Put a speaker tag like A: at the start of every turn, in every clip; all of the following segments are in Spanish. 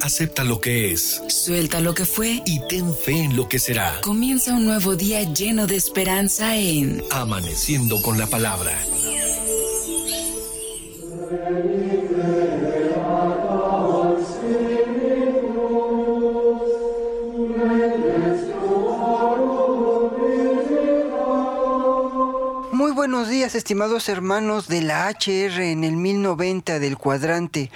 A: Acepta lo que es.
B: Suelta lo que fue.
A: Y ten fe en lo que será.
B: Comienza un nuevo día lleno de esperanza en
A: Amaneciendo con la palabra.
C: Estimados hermanos de la HR en el 1090 del cuadrante.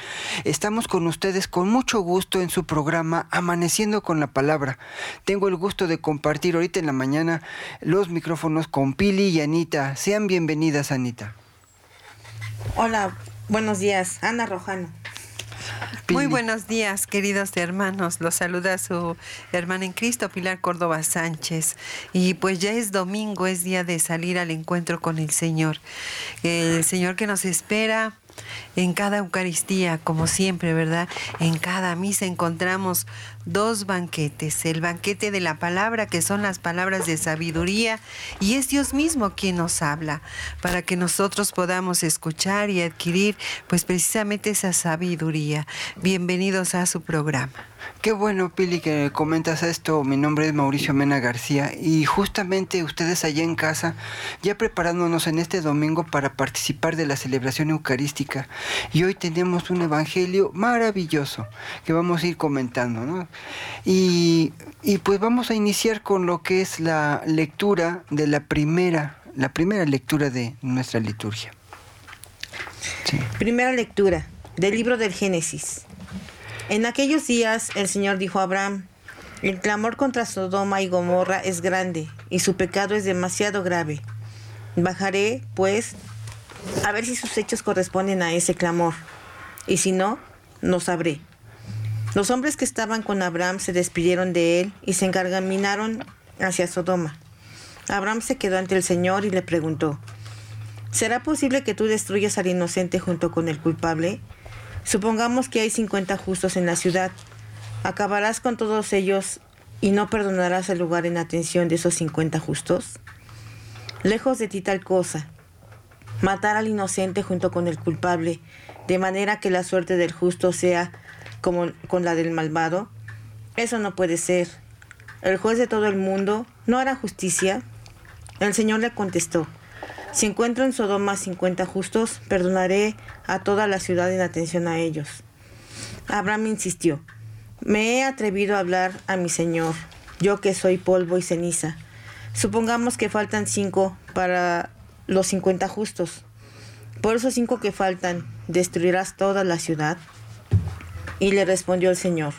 C: Estamos con ustedes con mucho gusto en su programa Amaneciendo con la Palabra. Tengo el gusto de compartir ahorita en la mañana los micrófonos con Pili y Anita. Sean bienvenidas, Anita.
D: Hola, buenos días. Ana Rojano.
E: Muy buenos días, queridos hermanos. Los saluda su hermana en Cristo, Pilar Córdoba Sánchez. Y pues ya es domingo, es día de salir al encuentro con el Señor. El Señor que nos espera en cada Eucaristía, como siempre, ¿verdad? En cada misa encontramos dos banquetes, el banquete de la palabra, que son las palabras de sabiduría, y es Dios mismo quien nos habla, para que nosotros podamos escuchar y adquirir, pues precisamente esa sabiduría. Bienvenidos a su programa.
C: Qué bueno, Pili, que comentas esto. Mi nombre es Mauricio Mena García y justamente ustedes allá en casa, ya preparándonos en este domingo para participar de la celebración eucarística. Y hoy tenemos un evangelio maravilloso que vamos a ir comentando, ¿no? Y, pues vamos a iniciar con lo que es la lectura de la primera, la primera lectura de nuestra liturgia.
D: Primera lectura del libro del Génesis. En aquellos días el Señor dijo a Abraham, el clamor contra Sodoma y Gomorra es grande y su pecado es demasiado grave. Bajaré, pues, a ver si sus hechos corresponden a ese clamor, y si no, no sabré. Los hombres que estaban con Abraham se despidieron de él y se encargaminaron hacia Sodoma. Abraham se quedó ante el Señor y le preguntó, ¿será posible que tú destruyas al inocente junto con el culpable? Supongamos que hay 50 justos en la ciudad. ¿Acabarás con todos ellos y no perdonarás el lugar en atención de esos 50 justos? Lejos de ti tal cosa. Matar al inocente junto con el culpable, de manera que la suerte del justo sea como con la del malvado. Eso no puede ser. El juez de todo el mundo no hará justicia. El Señor le contestó. Si encuentro en Sodoma 50 justos, perdonaré a toda la ciudad en atención a ellos. Abraham insistió, me he atrevido a hablar a mi Señor, yo que soy polvo y ceniza. Supongamos que faltan cinco para los 50 justos. Por esos cinco que faltan, ¿destruirás toda la ciudad? Y le respondió el Señor,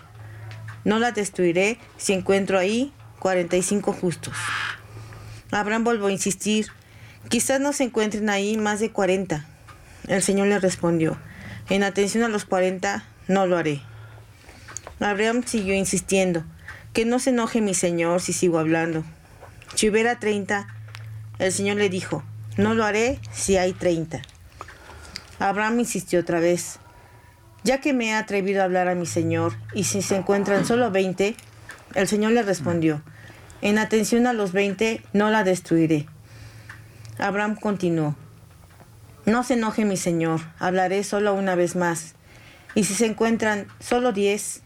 D: no la destruiré si encuentro ahí 45 justos. Abraham volvió a insistir, Quizás no se encuentren ahí más de 40. El Señor le respondió, en atención a los 40, no lo haré. Abraham siguió insistiendo, que no se enoje mi Señor si sigo hablando. Si hubiera 30, el Señor le dijo, no lo haré si hay 30. Abraham insistió otra vez, ya que me he atrevido a hablar a mi Señor, y si se encuentran solo 20, el Señor le respondió, en atención a los 20, no la destruiré. Abraham continuó, No se enoje mi señor, hablaré solo una vez más. Y si se encuentran solo diez,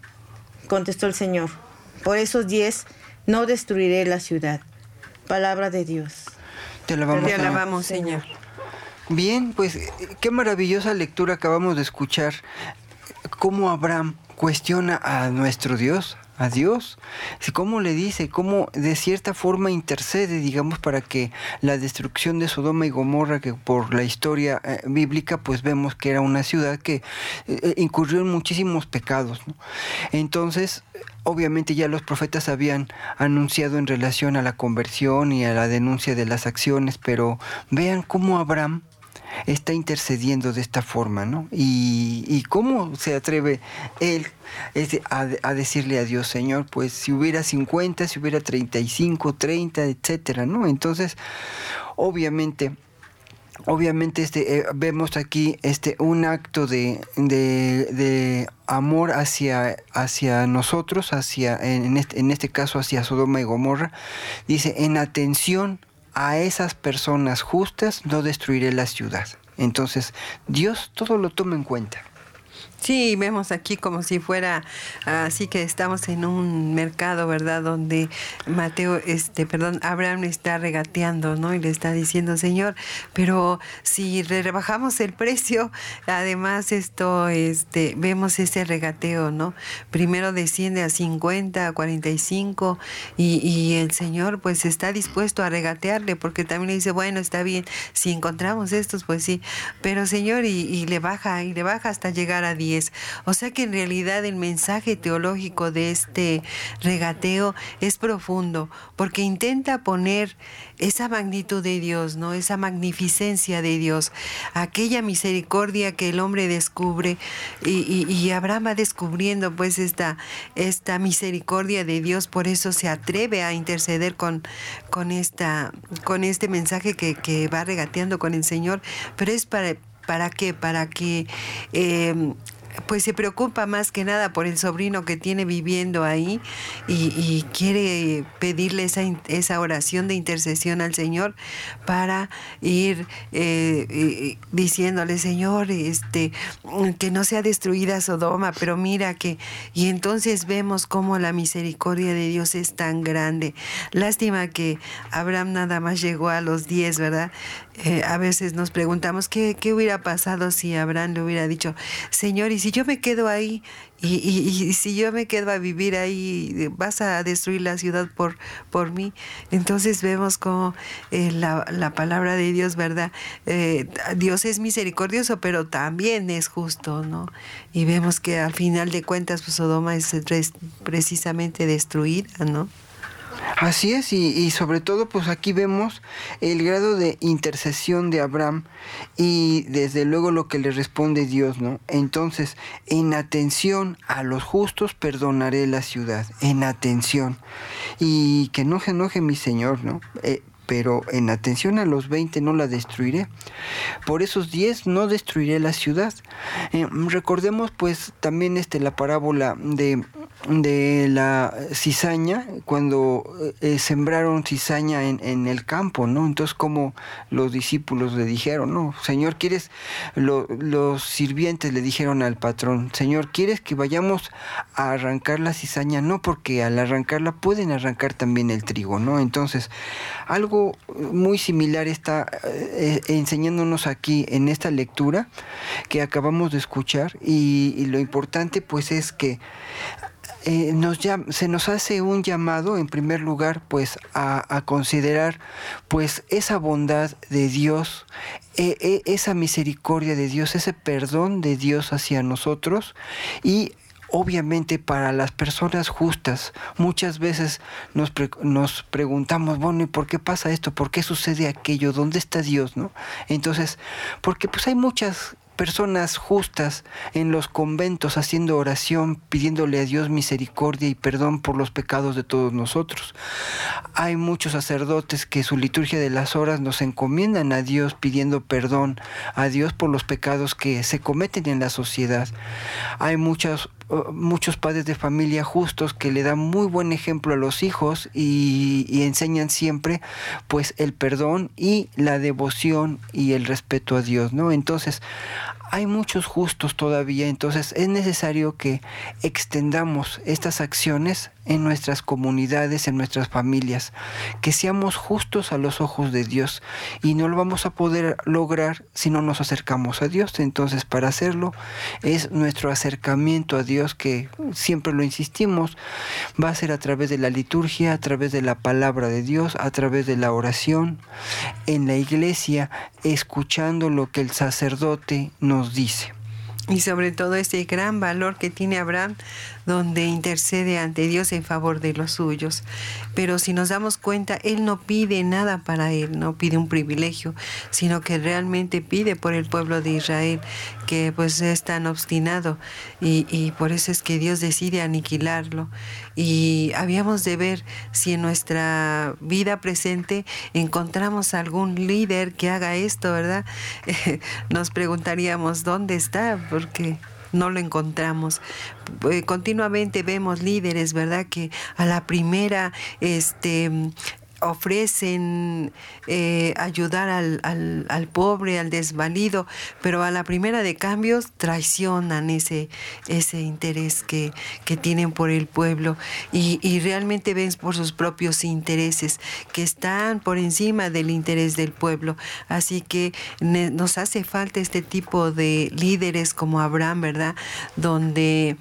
D: contestó el Señor, por esos diez no destruiré la ciudad. Palabra de Dios.
C: Te alabamos,
E: Señor.
C: Bien, pues qué maravillosa lectura acabamos de escuchar. Cómo Abraham cuestiona a nuestro Dios, a Dios. ¿Cómo le dice? ¿Cómo de cierta forma intercede, digamos, para que la destrucción de Sodoma y Gomorra, que por la historia eh, bíblica, pues vemos que era una ciudad que eh, incurrió en muchísimos pecados. Entonces, obviamente ya los profetas habían anunciado en relación a la conversión y a la denuncia de las acciones, pero vean cómo Abraham está intercediendo de esta forma, ¿no? Y, cómo se atreve él a, a, decirle a Dios, Señor, pues si hubiera 50, si hubiera 35, 30, etcétera, ¿no? Entonces, obviamente, obviamente este, eh, vemos aquí este, un acto de, de, amor hacia, hacia nosotros, hacia, en este, en este caso hacia Sodoma y Gomorra, dice, en atención a esas personas justas no destruiré la ciudad. Entonces, Dios todo lo toma en cuenta.
E: Sí, vemos aquí como si fuera, así que estamos en un mercado, ¿verdad? Donde Mateo, este, perdón, Abraham está regateando, ¿no? Y le está diciendo, Señor, pero si rebajamos el precio, además esto, este, vemos ese regateo, ¿no? Primero desciende a 50, a 45 y, y el Señor pues está dispuesto a regatearle porque también le dice, bueno, está bien, si encontramos estos, pues sí, pero Señor, y, le baja, y le baja hasta llegar a 10 o sea que en realidad el mensaje teológico de este regateo es profundo, porque intenta poner esa magnitud de Dios, ¿no? Esa magnificencia de Dios, aquella misericordia que el hombre descubre y, Abraham va descubriendo pues esta, esta misericordia de Dios, por eso se atreve a interceder con, con, esta, con este mensaje que, que va regateando con el Señor, pero es para ¿Para qué? Para que eh, pues se preocupa más que nada por el sobrino que tiene viviendo ahí y, quiere pedirle esa, esa, oración de intercesión al Señor para ir eh, diciéndole, Señor, este, que no sea destruida Sodoma, pero mira que, y entonces vemos cómo la misericordia de Dios es tan grande. Lástima que Abraham nada más llegó a los 10, ¿verdad? Eh, a veces nos preguntamos ¿qué, qué hubiera pasado si Abraham le hubiera dicho, Señor, y si yo me quedo ahí y, y, si yo me quedo a vivir ahí, vas a destruir la ciudad por, por mí. Entonces vemos como eh, la, la, palabra de Dios, ¿verdad? Eh, Dios es misericordioso, pero también es justo, ¿no? Y vemos que al final de cuentas, pues Sodoma es precisamente destruida, ¿no?
C: Así es, y, sobre todo pues aquí vemos el grado de intercesión de Abraham y desde luego lo que le responde Dios, ¿no? Entonces, en atención a los justos perdonaré la ciudad, en atención. Y que no se enoje mi Señor, ¿no? Eh, pero en atención a los 20 no la destruiré. Por esos 10 no destruiré la ciudad. Eh, recordemos pues también este, la parábola de de la cizaña cuando eh, sembraron cizaña en, en, el campo, ¿no? Entonces como los discípulos le dijeron, no, Señor, ¿quieres? los sirvientes le dijeron al patrón, Señor, ¿quieres que vayamos a arrancar la cizaña? No, porque al arrancarla pueden arrancar también el trigo, ¿no? Entonces, algo muy similar está eh, enseñándonos aquí en esta lectura que acabamos de escuchar y lo importante pues es que eh, nos se nos hace un llamado en primer lugar pues a, considerar pues esa bondad de Dios e, e, esa misericordia de Dios ese perdón de Dios hacia nosotros y obviamente para las personas justas muchas veces nos, nos, preguntamos, bueno, ¿y por qué pasa esto? ¿Por qué sucede aquello? ¿Dónde está Dios? ¿no? Entonces, porque pues hay muchas personas justas en los conventos haciendo oración, pidiéndole a Dios misericordia y perdón por los pecados de todos nosotros. Hay muchos sacerdotes que su liturgia de las horas nos encomiendan a Dios pidiendo perdón a Dios por los pecados que se cometen en la sociedad. Hay muchos muchos padres de familia justos que le dan muy buen ejemplo a los hijos y, y, enseñan siempre pues el perdón y la devoción y el respeto a Dios, ¿no? Entonces, hay muchos justos todavía, entonces es necesario que extendamos estas acciones en nuestras comunidades, en nuestras familias, que seamos justos a los ojos de Dios y no lo vamos a poder lograr si no nos acercamos a Dios. Entonces, para hacerlo es nuestro acercamiento a Dios que siempre lo insistimos, va a ser a través de la liturgia, a través de la palabra de Dios, a través de la oración, en la iglesia, escuchando lo que el sacerdote nos dice.
E: Y sobre todo ese gran valor que tiene Abraham donde intercede ante Dios en favor de los suyos. Pero si nos damos cuenta, Él no pide nada para Él, no pide un privilegio, sino que realmente pide por el pueblo de Israel, que pues es tan obstinado y, y por eso es que Dios decide aniquilarlo. Y habíamos de ver si en nuestra vida presente encontramos algún líder que haga esto, ¿verdad? Nos preguntaríamos, ¿dónde está? Porque no lo encontramos. Eh, continuamente vemos líderes, ¿verdad? Que a la primera, este ofrecen eh, ayudar al, al, pobre, al desvalido, pero a la primera de cambios traicionan ese, ese interés que, que tienen por el pueblo y, y, realmente ven por sus propios intereses que están por encima del interés del pueblo. Así que nos hace falta este tipo de líderes como Abraham, ¿verdad? Donde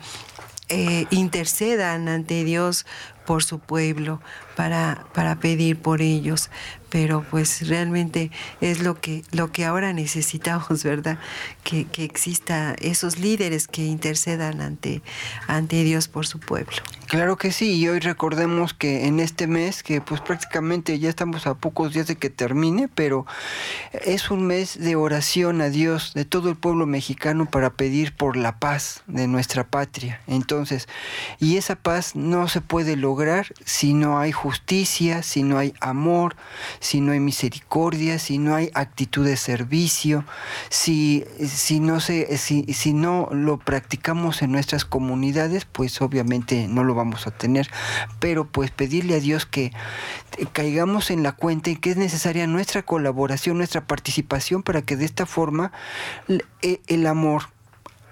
E: eh, intercedan ante Dios por su pueblo, para, para pedir por ellos. Pero pues realmente es lo que, lo que ahora necesitamos, ¿verdad? Que, que exista esos líderes que intercedan ante, ante Dios por su pueblo.
C: Claro que sí, y hoy recordemos que en este mes, que pues prácticamente ya estamos a pocos días de que termine, pero es un mes de oración a Dios de todo el pueblo mexicano para pedir por la paz de nuestra patria. Entonces, y esa paz no se puede lograr si no hay justicia, si no hay amor, si no hay misericordia, si no hay actitud de servicio, si, si, no, se, si, si no lo practicamos en nuestras comunidades, pues obviamente no lo vamos a tener. Pero pues pedirle a Dios que caigamos en la cuenta y que es necesaria nuestra colaboración, nuestra participación para que de esta forma e, el amor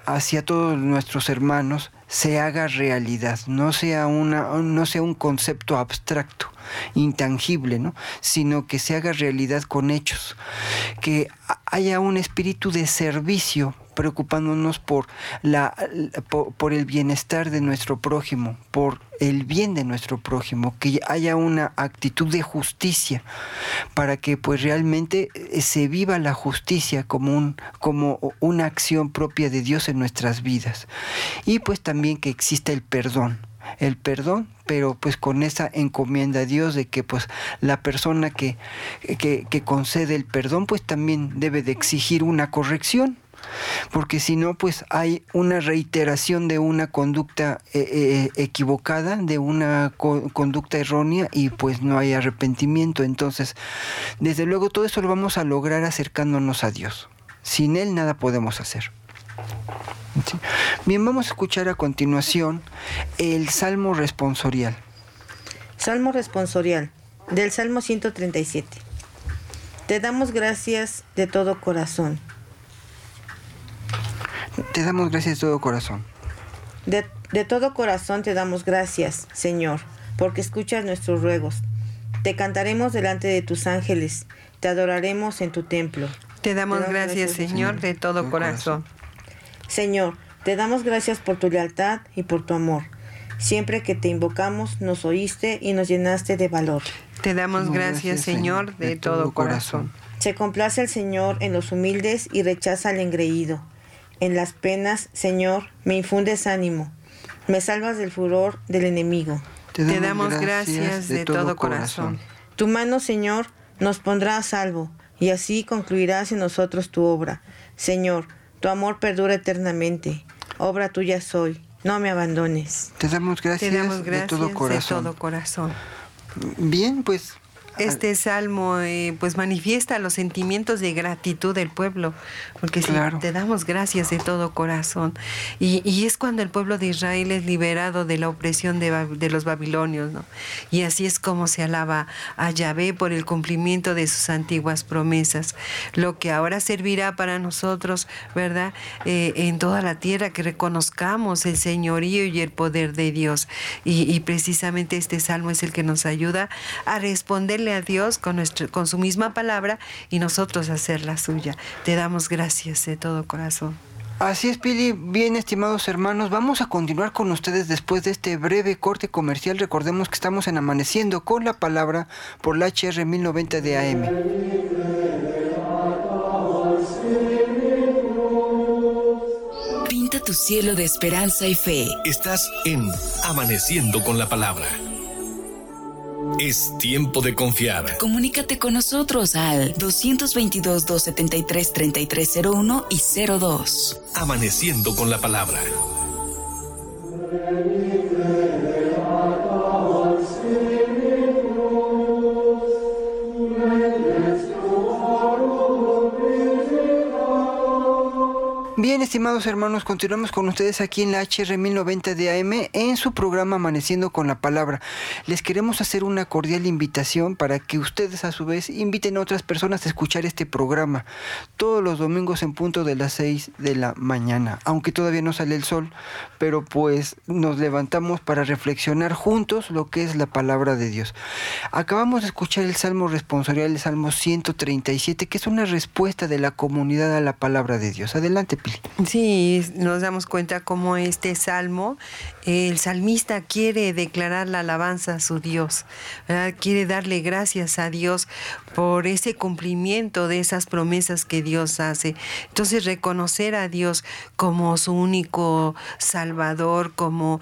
C: hacia todos nuestros hermanos se haga realidad, no sea, una, no sea un concepto abstracto, intangible, ¿no? sino que se haga realidad con hechos, que haya un espíritu de servicio preocupándonos por, la, por, el bienestar de nuestro prójimo, por el bien de nuestro prójimo, que haya una actitud de justicia para que pues realmente eh, se viva la justicia como, un, como una acción propia de Dios en nuestras vidas. Y pues también que exista el perdón el perdón, pero pues con esa encomienda a Dios de que pues la persona que, que, que concede el perdón pues también debe de exigir una corrección porque si no, pues hay una reiteración de una conducta eh, eh, equivocada, de una conducta errónea y pues no hay arrepentimiento. Entonces, desde luego todo eso lo vamos a lograr acercándonos a Dios. Sin Él nada podemos hacer. Bien, vamos a escuchar a continuación el Salmo responsorial.
D: Salmo responsorial del Salmo 137. Te damos gracias de todo corazón
C: te damos gracias de todo corazón.
D: De, todo corazón te damos gracias, Señor, porque escuchas nuestros ruegos. Te cantaremos delante de tus ángeles, te adoraremos en tu templo.
E: Te damos gracias, Señor, de todo corazón.
D: Señor, te damos gracias por tu lealtad y por tu amor. Siempre que te invocamos, nos oíste y nos llenaste de valor.
E: Te damos gracias, Señor, de, todo corazón.
D: Se complace el Señor en los humildes y rechaza al engreído. En las penas, Señor, me infundes ánimo. Me salvas del furor del enemigo.
E: Te damos, gracias, de, todo, corazón.
D: Tu mano, Señor, nos pondrá a salvo, y así concluirás en nosotros tu obra. Señor, tu amor perdura eternamente. Obra tuya soy. No me abandones.
C: Te damos gracias, de, todo corazón.
E: de todo corazón.
C: Bien, pues
E: este salmo eh, pues manifiesta los sentimientos de gratitud del pueblo, porque te damos gracias de todo corazón. Y, es cuando el pueblo de Israel es liberado de la opresión de, los babilonios, ¿no? Y así es como se alaba a Yahvé por el cumplimiento de sus antiguas promesas, lo que ahora servirá para nosotros, ¿verdad? Eh, en toda la tierra, que reconozcamos el señorío y el poder de Dios. Y, y precisamente este salmo es el que nos ayuda a responder a Dios con, nuestro, con su misma palabra y nosotros hacer la suya. Te damos gracias de todo corazón.
C: Así es, Pili. Bien, estimados hermanos, vamos a continuar con ustedes después de este breve corte comercial. Recordemos que estamos en Amaneciendo con la palabra por la HR 1090 de AM.
B: Pinta tu cielo de esperanza y fe.
A: Estás en Amaneciendo con la palabra. Es tiempo de confiar.
B: Comunícate con nosotros al 222-273-3301 y 02.
A: Amaneciendo con la palabra.
C: Estimados hermanos, continuamos con ustedes aquí en la HR 1090 de AM en su programa Amaneciendo con la Palabra. Les queremos hacer una cordial invitación para que ustedes a su vez inviten a otras personas a escuchar este programa todos los domingos en punto de las 6 de la mañana, aunque todavía no sale el sol, pero pues nos levantamos para reflexionar juntos lo que es la palabra de Dios. Acabamos de escuchar el Salmo responsorial, el Salmo 137, que es una respuesta de la comunidad a la palabra de Dios. Adelante,
E: Sí, nos damos cuenta cómo este salmo, el salmista quiere declarar la alabanza a su Dios, quiere darle gracias a Dios por ese cumplimiento de esas promesas que Dios hace. Entonces reconocer a Dios como su único Salvador, como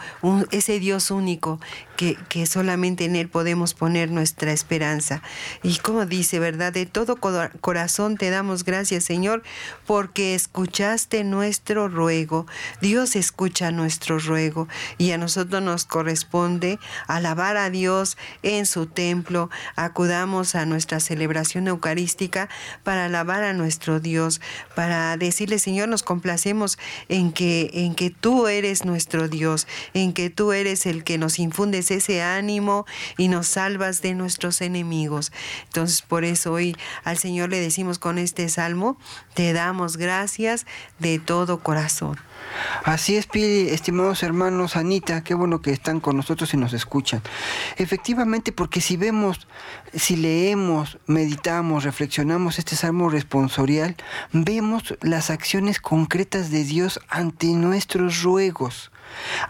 E: ese Dios único que, que, solamente en Él podemos poner nuestra esperanza. Y como dice, ¿verdad? De todo corazón te damos gracias, Señor, porque escuchaste nuestro ruego. Dios escucha nuestro ruego y a nosotros nos corresponde alabar a Dios en su templo. Acudamos a nuestra celebración eucarística para alabar a nuestro Dios, para decirle, Señor, nos complacemos en que, en que tú eres nuestro Dios, en que tú eres el que nos infundes ese ánimo y nos salvas de nuestros enemigos. Entonces, por eso hoy al Señor le decimos con este salmo, te damos gracias de todo corazón.
C: Así es, Pili, estimados hermanos, Anita, qué bueno que están con nosotros y nos escuchan. Efectivamente, porque si vemos, si leemos, meditamos, reflexionamos este salmo responsorial, vemos las acciones concretas de Dios ante nuestros ruegos.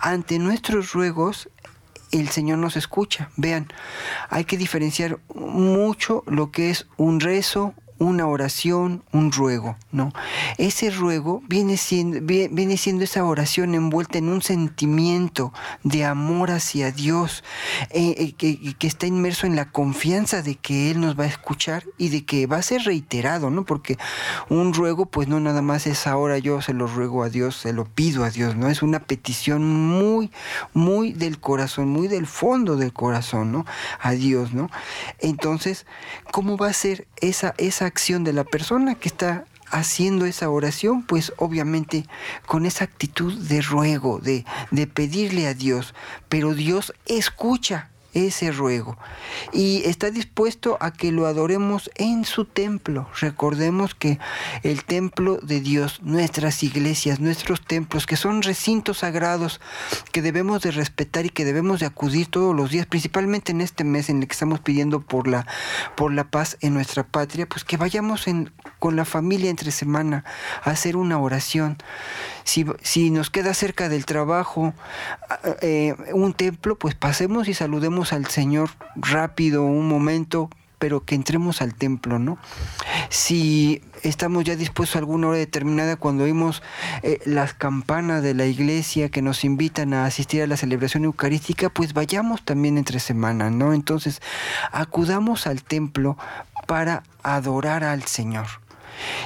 C: Ante nuestros ruegos, el Señor nos escucha. Vean, hay que diferenciar mucho lo que es un rezo, una oración, un ruego, ¿no? Ese ruego viene siendo, viene siendo esa oración envuelta en un sentimiento de amor hacia Dios, eh, eh, que, que, está inmerso en la confianza de que Él nos va a escuchar y de que va a ser reiterado, ¿no? Porque un ruego, pues no nada más es ahora yo se lo ruego a Dios, se lo pido a Dios, ¿no? Es una petición muy, muy del corazón, muy del fondo del corazón, ¿no? A Dios, ¿no? Entonces, ¿cómo va a ser esa, esa acción de la persona que está haciendo esa oración, pues obviamente con esa actitud de ruego, de, de pedirle a Dios, pero Dios escucha ese ruego y está dispuesto a que lo adoremos en su templo. Recordemos que el templo de Dios, nuestras iglesias, nuestros templos, que son recintos sagrados que debemos de respetar y que debemos de acudir todos los días, principalmente en este mes en el que estamos pidiendo por la, por la paz en nuestra patria, pues que vayamos con la familia entre semana a hacer una oración. Si, si nos queda cerca del trabajo eh, un templo, pues pasemos y saludemos al Señor rápido, un momento, pero que entremos al templo, ¿no? Si estamos ya dispuestos a alguna hora determinada cuando oímos eh, las campanas de la iglesia que nos invitan a asistir a la celebración eucarística, pues vayamos también entre semana, ¿no? Entonces, acudamos al templo para adorar al Señor.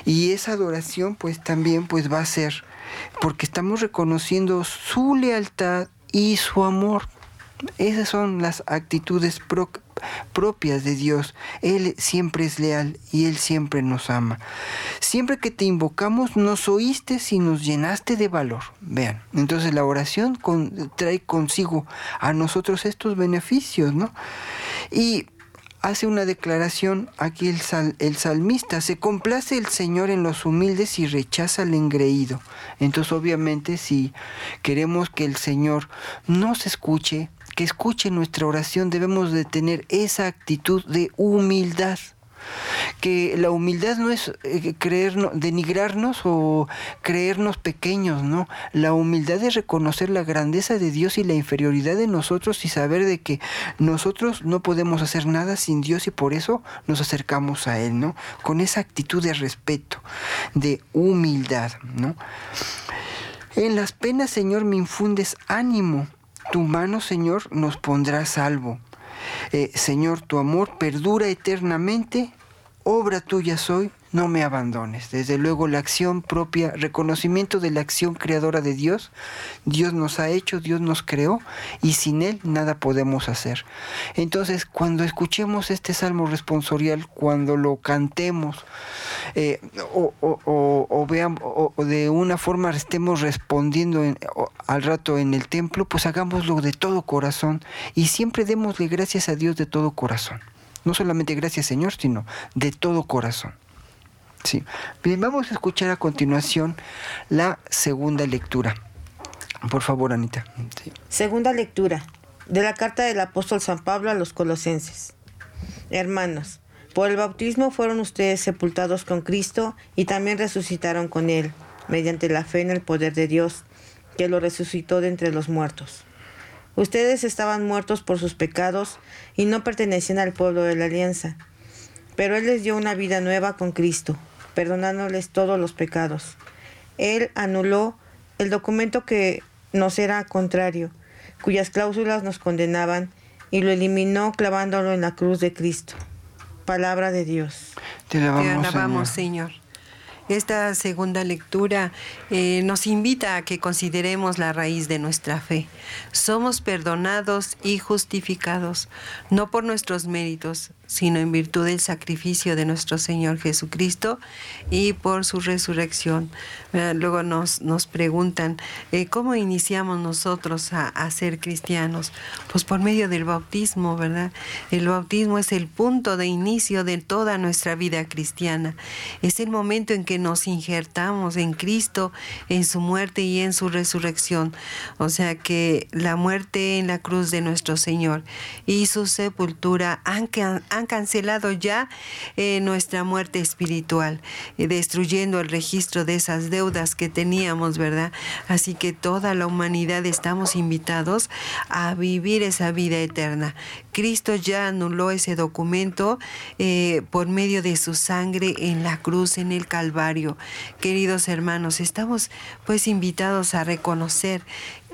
C: Y esa adoración pues también pues va a ser porque estamos reconociendo su lealtad y su amor esas son las actitudes propias de Dios. Él siempre es leal y Él siempre nos ama. Siempre que te invocamos, nos oíste y nos llenaste de valor. Vean, entonces la oración trae consigo a nosotros estos beneficios, ¿no? Y hace una declaración aquí el, el, salmista, se complace el Señor en los humildes y rechaza al engreído. Entonces obviamente si queremos que el Señor nos escuche, que escuche nuestra oración, debemos de tener esa actitud de humildad. Que la humildad no es eh, creernos, denigrarnos o creernos pequeños, ¿no? La humildad es reconocer la grandeza de Dios y la inferioridad de nosotros y saber de que nosotros no podemos hacer nada sin Dios y por eso nos acercamos a Él, ¿no? Con esa actitud de respeto, de humildad, ¿no? En las penas, Señor, me infundes ánimo tu mano, Señor, nos pondrá salvo. Eh, Señor, tu amor perdura eternamente, obra tuya soy, no me abandones. Desde luego la acción propia, reconocimiento de la acción creadora de Dios. Dios nos ha hecho, Dios nos creó y sin Él nada podemos hacer. Entonces, cuando escuchemos este salmo responsorial, cuando lo cantemos eh, o, veamos, o, de una forma estemos respondiendo al rato en el templo, pues hagámoslo de todo corazón y siempre démosle gracias a Dios de todo corazón. No solamente gracias Señor, sino de todo corazón. Sí. Bien, vamos a escuchar a continuación la segunda lectura. Por favor, Anita.
D: Segunda lectura de la carta del apóstol San Pablo a los colosenses. Hermanos, por el bautismo fueron ustedes sepultados con Cristo y también resucitaron con Él, mediante la fe en el poder de Dios, que lo resucitó de entre los muertos. Ustedes estaban muertos por sus pecados y no pertenecían al pueblo de la alianza, pero Él les dio una vida nueva con Cristo perdonándoles todos los pecados. Él anuló el documento que nos era contrario, cuyas cláusulas nos condenaban, y lo eliminó clavándolo en la cruz de Cristo. Palabra de Dios.
E: Te alabamos, Señor. Esta segunda lectura eh, nos invita a que consideremos la raíz de nuestra fe. Somos perdonados y justificados, no por nuestros méritos, sino en virtud del sacrificio de nuestro Señor Jesucristo y por su resurrección. Luego nos, nos preguntan, eh, ¿cómo iniciamos nosotros a, a, ser cristianos? Pues por medio del bautismo, ¿verdad? El bautismo es el punto de inicio de toda nuestra vida cristiana. Es el momento en que nos injertamos en Cristo, en su muerte y en su resurrección. O sea que la muerte en la cruz de nuestro Señor y su sepultura han, han cancelado ya eh, nuestra muerte espiritual, eh, destruyendo el registro de esas deudas que teníamos, ¿verdad? Así que toda la humanidad estamos invitados a vivir esa vida eterna. Cristo ya anuló ese documento eh, por medio de su sangre en la cruz, en el Calvario. Queridos hermanos, estamos pues invitados a reconocer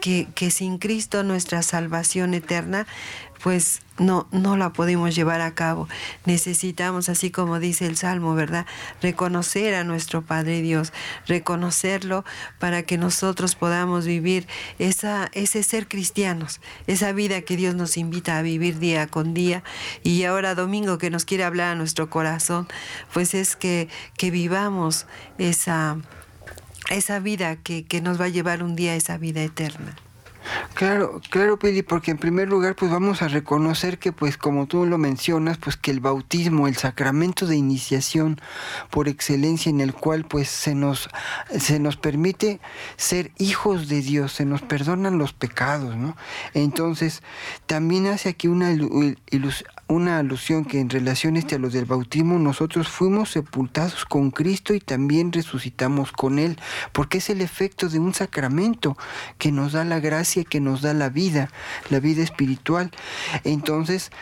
E: que, sin Cristo nuestra salvación eterna pues no, no la podemos llevar a cabo. Necesitamos, así como dice el Salmo, ¿verdad? Reconocer a nuestro Padre Dios, reconocerlo para que nosotros podamos vivir esa, ese ser cristianos, esa vida que Dios nos invita a vivir día con día. Y ahora domingo que nos quiere hablar a nuestro corazón, pues es que, que vivamos esa, esa vida que, que nos va a llevar un día a esa vida eterna.
C: Claro, claro, Pili, porque en primer lugar, pues vamos a reconocer que, pues como tú lo mencionas, pues que el bautismo, el sacramento de iniciación por excelencia en el cual, pues se nos, se nos permite ser hijos de Dios, se nos perdonan los pecados, ¿no? Entonces, también hace aquí una, una alusión que en relación este a los del bautismo, nosotros fuimos sepultados con Cristo y también resucitamos con Él, porque es el efecto de un sacramento que nos da la gracia que nos da la vida, la vida espiritual. Entonces,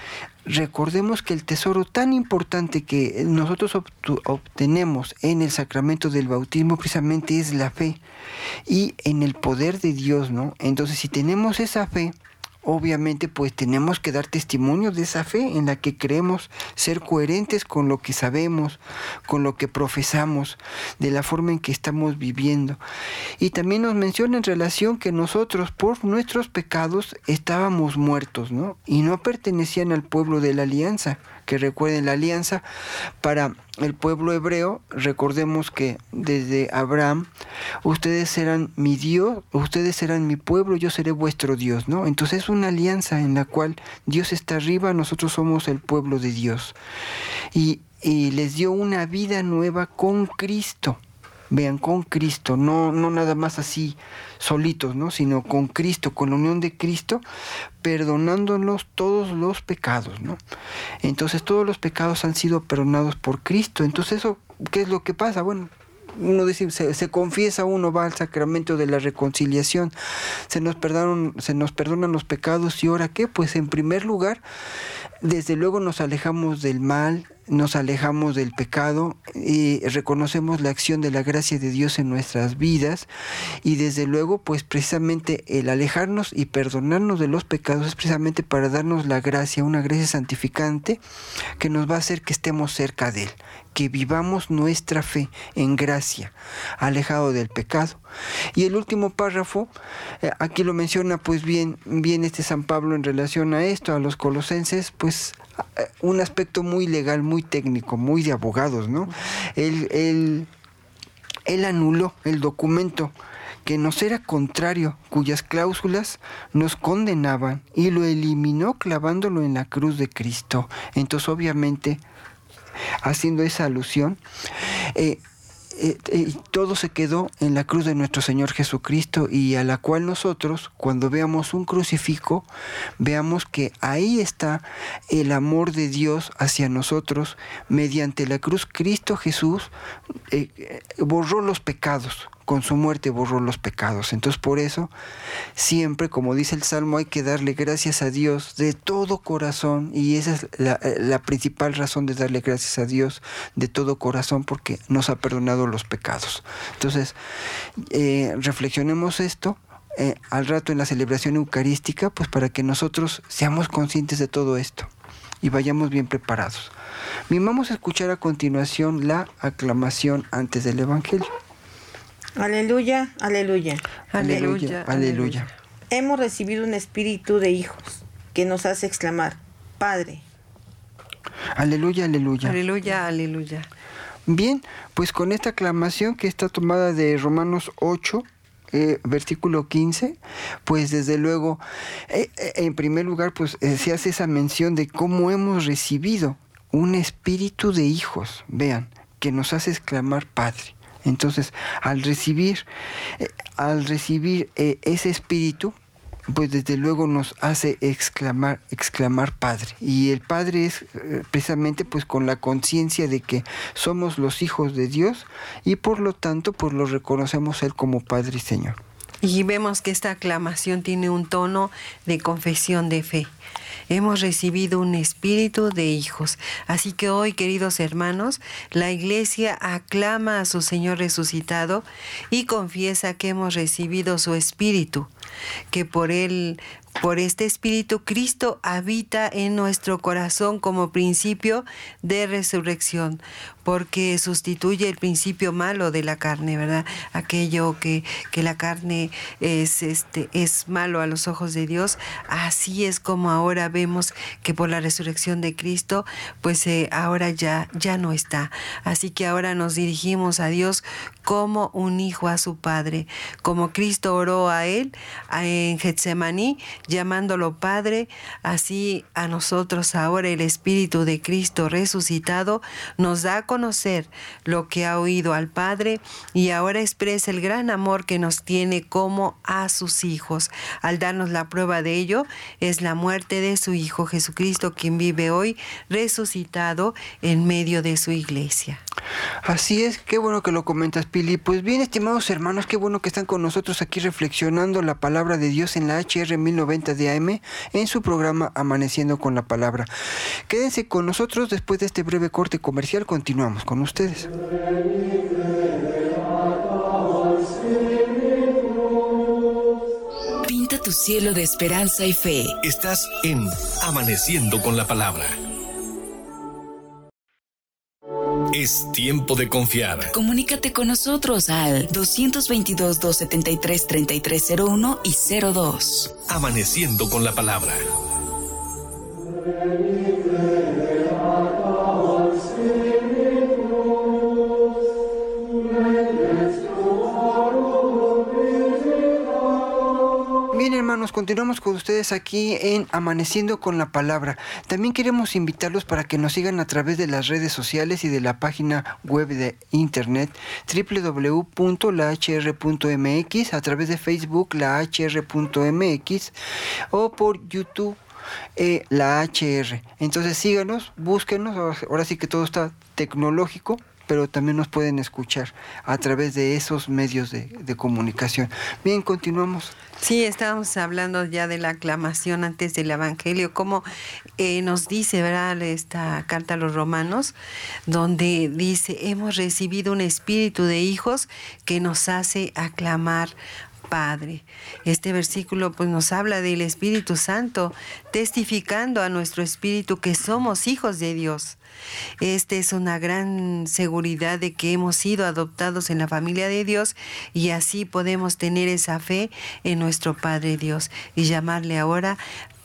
C: recordemos que el tesoro tan importante que nosotros obtenemos en el sacramento del bautismo precisamente es la fe y en el poder de Dios, ¿no? Entonces, si tenemos esa fe, obviamente pues tenemos que dar testimonio de esa fe en la que creemos, ser coherentes con lo que sabemos, con lo que profesamos, de la forma en que estamos viviendo. Y también nos menciona en relación que nosotros por nuestros pecados estábamos muertos, ¿no? Y no pertenecían al pueblo de la alianza que recuerden la alianza para el pueblo hebreo, recordemos que desde Abraham, ustedes serán mi Dios, ustedes serán mi pueblo, yo seré vuestro Dios, ¿no? Entonces es una alianza en la cual Dios está arriba, nosotros somos el pueblo de Dios. Y, y les dio una vida nueva con Cristo. Vean, con Cristo, no, no nada más así solitos, ¿no? Sino con Cristo, con la unión de Cristo, perdonándonos todos los pecados, ¿no? Entonces todos los pecados han sido perdonados por Cristo. Entonces eso, ¿qué es lo que pasa? Bueno, uno dice, se, confiesa, uno va al sacramento de la reconciliación, se nos, perdonan, se nos perdonan los pecados y ahora qué? Pues en primer lugar, desde luego nos alejamos del mal, nos alejamos del pecado y reconocemos la acción de la gracia de Dios en nuestras vidas y desde luego pues precisamente el alejarnos y perdonarnos de los pecados es precisamente para darnos la gracia, una gracia santificante que nos va a hacer que estemos cerca de Él que vivamos nuestra fe en gracia, alejado del pecado. Y el último párrafo, eh, aquí lo menciona pues bien, bien este San Pablo en relación a esto, a los colosenses, pues un aspecto muy legal, muy técnico, muy de abogados, ¿no? Él, él anuló el documento que nos era contrario, cuyas cláusulas nos condenaban y lo eliminó clavándolo en la cruz de Cristo. Entonces obviamente haciendo esa alusión, eh, eh, eh, todo se quedó en la cruz de nuestro Señor Jesucristo y a la cual nosotros, cuando veamos un crucifijo, veamos que ahí está el amor de Dios hacia nosotros. Mediante la cruz, Cristo Jesús borró los pecados, con su muerte borró los pecados. Entonces por eso, siempre, como dice el Salmo, hay que darle gracias a Dios de todo corazón y esa es la, principal razón de darle gracias a Dios de todo corazón porque nos ha perdonado los pecados. Entonces, eh, reflexionemos esto. Eh, al rato en la celebración eucarística, pues para que nosotros seamos conscientes de todo esto y vayamos bien preparados. Vamos a escuchar a continuación la aclamación antes del Evangelio.
D: Aleluya, aleluya.
C: Aleluya, aleluya.
D: Hemos recibido un espíritu de hijos que nos hace exclamar, Padre.
C: Aleluya, aleluya.
E: Aleluya, aleluya.
C: Bien, pues con esta aclamación que está tomada de Romanos 8, eh, versículo 15, pues desde luego, eh, eh, en primer lugar, pues se hace esa mención de cómo hemos recibido un espíritu de hijos, vean, que nos hace exclamar Padre. Entonces, al recibir, eh, al recibir eh, ese espíritu, pues desde luego nos hace exclamar, exclamar Padre. Y el Padre es eh, precisamente pues con la conciencia de que somos los hijos de Dios y por lo tanto pues lo reconocemos Él como Padre y Señor.
E: Y vemos que esta aclamación tiene un tono de confesión de fe hemos recibido un espíritu de hijos. Así que hoy, queridos hermanos, la iglesia aclama a su Señor resucitado y confiesa que hemos recibido su espíritu, que por él por este Espíritu, Cristo habita en nuestro corazón como principio de resurrección, porque sustituye el principio malo de la carne, ¿verdad? Aquello que, que la carne es, este, es malo a los ojos de Dios. Así es como ahora vemos que por la resurrección de Cristo, pues eh, ahora ya, ya no está. Así que ahora nos dirigimos a Dios como un hijo a su Padre, como Cristo oró a Él en Getsemaní llamándolo Padre, así a nosotros ahora el Espíritu de Cristo resucitado nos da a conocer lo que ha oído al Padre y ahora expresa el gran amor que nos tiene como a sus hijos. Al darnos la prueba de ello es la muerte de su Hijo Jesucristo, quien vive hoy resucitado en medio de su iglesia.
C: Así es, qué bueno que lo comentas, Pili. Pues bien, estimados hermanos, qué bueno que están con nosotros aquí reflexionando la palabra de Dios en la HR 1090 de AM en su programa Amaneciendo con la Palabra. Quédense con nosotros después de este breve corte comercial. Continuamos con ustedes.
B: Pinta tu cielo de esperanza y fe.
A: Estás en Amaneciendo con la Palabra. Es tiempo de confiar.
B: Comunícate con nosotros al 222-273-3301 y 02.
A: Amaneciendo con la palabra.
C: Hermanos, continuamos con ustedes aquí en Amaneciendo con la Palabra. También queremos invitarlos para que nos sigan a través de las redes sociales y de la página web de internet www.lahr.mx, a través de Facebook lahr.mx o por YouTube eh. Entonces síganos, búsquenos, ahora sí que todo está tecnológico pero también nos pueden escuchar a través de esos medios de, comunicación. Bien, continuamos.
E: Sí, estábamos hablando ya de la aclamación antes del Evangelio, como eh, nos dice, ¿verdad? Esta carta a los romanos, donde dice, hemos recibido un espíritu de hijos que nos hace aclamar Padre. Este versículo pues nos habla del Espíritu Santo, testificando a nuestro espíritu que somos hijos de Dios. Esta es una gran seguridad de que hemos sido adoptados en la familia de Dios y así podemos tener esa fe en nuestro Padre Dios y llamarle ahora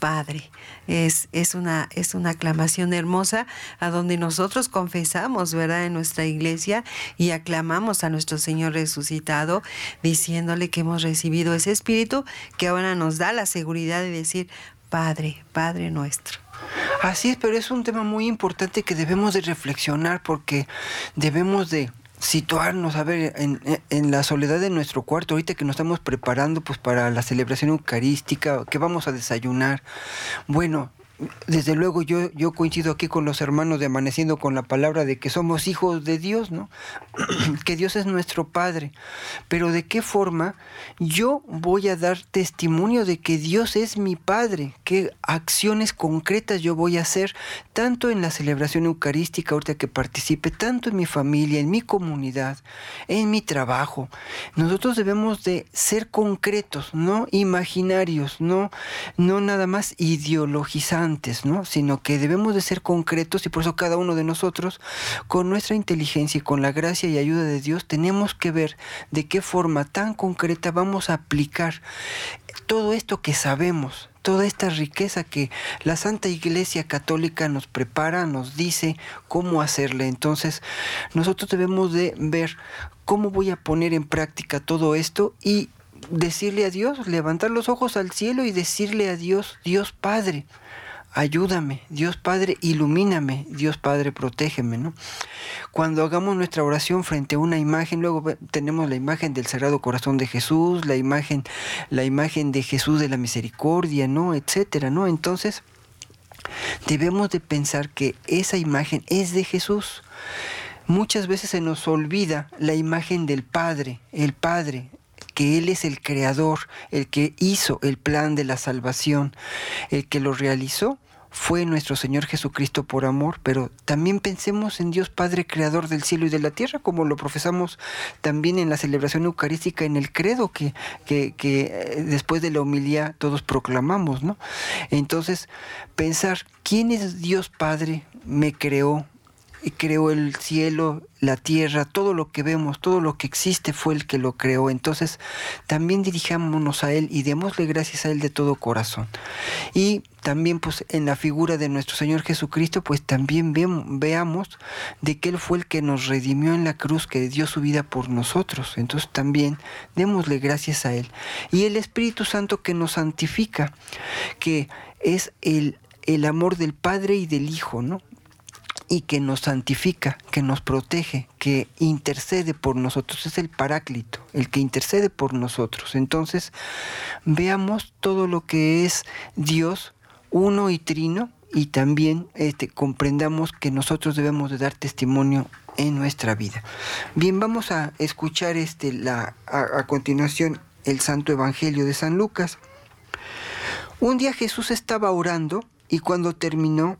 E: Padre. Es, es, una, es una aclamación hermosa a donde nosotros confesamos, ¿verdad?, en nuestra iglesia y aclamamos a nuestro Señor resucitado, diciéndole que hemos recibido ese espíritu que ahora nos da la seguridad de decir, Padre, Padre nuestro.
C: Así es, pero es un tema muy importante que debemos de reflexionar porque debemos de situarnos, a ver, en, en, la soledad de nuestro cuarto, ahorita que nos estamos preparando pues para la celebración eucarística, que vamos a desayunar. Bueno, desde luego yo, yo coincido aquí con los hermanos de Amaneciendo con la palabra de que somos hijos de Dios, ¿no? que Dios es nuestro Padre. Pero ¿de qué forma yo voy a dar testimonio de que Dios es mi Padre? ¿Qué acciones concretas yo voy a hacer tanto en la celebración eucarística ahorita que participe, tanto en mi familia, en mi comunidad, en mi trabajo? Nosotros debemos de ser concretos, no imaginarios, no, no nada más ¿no? Sino que debemos de ser concretos y por eso cada uno de nosotros, con nuestra inteligencia y con la gracia y ayuda de Dios, tenemos que ver de qué forma tan concreta vamos a aplicar todo esto que sabemos, toda esta riqueza que la Santa Iglesia Católica nos prepara, nos dice cómo hacerle. Entonces, nosotros debemos de ver cómo voy a poner en práctica todo esto y decirle a Dios, levantar los ojos al cielo y decirle a Dios, Dios Padre, ayúdame, Dios Padre, ilumíname, Dios Padre, protégeme, ¿no? Cuando hagamos nuestra oración frente a una imagen, luego tenemos la imagen del Sagrado Corazón de Jesús, la imagen, la imagen de Jesús de la Misericordia, ¿no? etcétera, ¿no? Entonces, debemos de pensar que esa imagen es de Jesús. Muchas veces se nos olvida la imagen del Padre, el Padre, que Él es el creador, el que hizo el plan de la salvación, el que lo realizó fue nuestro Señor Jesucristo por amor, pero también pensemos en Dios Padre Creador del cielo y de la tierra, como lo profesamos también en la celebración eucarística, en el credo que, que, eh, después de la homilía todos proclamamos, ¿no? Entonces, pensar, ¿quién es Dios Padre? Me creó, creó el cielo, la tierra, todo lo que vemos, todo lo que existe fue el que lo creó. Entonces, también dirijámonos a Él y démosle gracias a Él de todo corazón. Y también, pues, en la figura de nuestro Señor Jesucristo, pues también veamos de que Él fue el que nos redimió en la cruz, que dio su vida por nosotros. Entonces, también démosle gracias a Él. Y el Espíritu Santo que nos santifica, que es el el amor del Padre y del Hijo, ¿no? Y que nos santifica, que nos protege, que intercede por nosotros. Es el paráclito, el que intercede por nosotros. Entonces, veamos todo lo que es Dios, uno y trino, y también este, comprendamos que nosotros debemos de dar testimonio en nuestra vida. Bien, vamos a escuchar este, a continuación el Santo Evangelio de San Lucas. Un día Jesús estaba orando y cuando terminó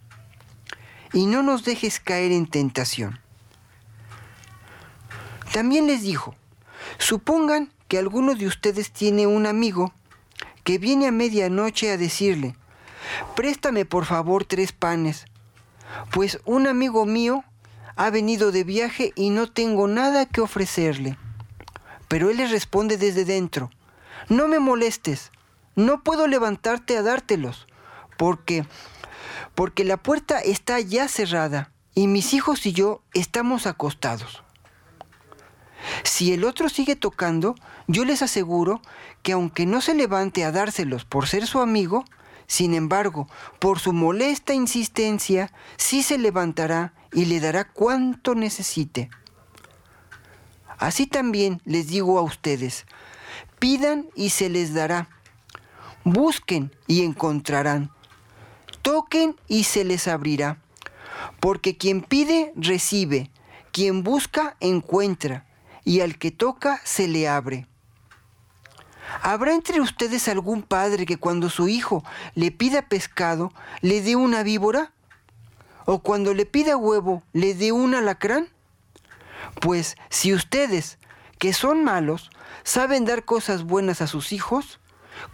C: y no nos dejes caer en tentación. También les dijo, supongan que alguno de ustedes tiene un amigo que viene a medianoche a decirle, préstame por favor tres panes, pues un amigo mío ha venido de viaje y no tengo nada que ofrecerle. Pero él le responde desde dentro, no me molestes, no puedo levantarte a dártelos, porque porque la puerta está ya cerrada y mis hijos y yo estamos acostados. Si el otro sigue tocando, yo les aseguro que aunque no se levante a dárselos por ser su amigo, sin embargo, por su molesta insistencia, sí se levantará y le dará cuanto necesite. Así también les digo a ustedes, pidan y se les dará, busquen y encontrarán, toquen y se les abrirá, porque quien pide recibe, quien busca encuentra, y al que toca se le abre. ¿Habrá entre ustedes algún padre que cuando su hijo le pida pescado le dé una víbora? ¿O cuando le pida huevo le dé un alacrán? Pues si ustedes, que son malos, saben dar cosas buenas a sus hijos,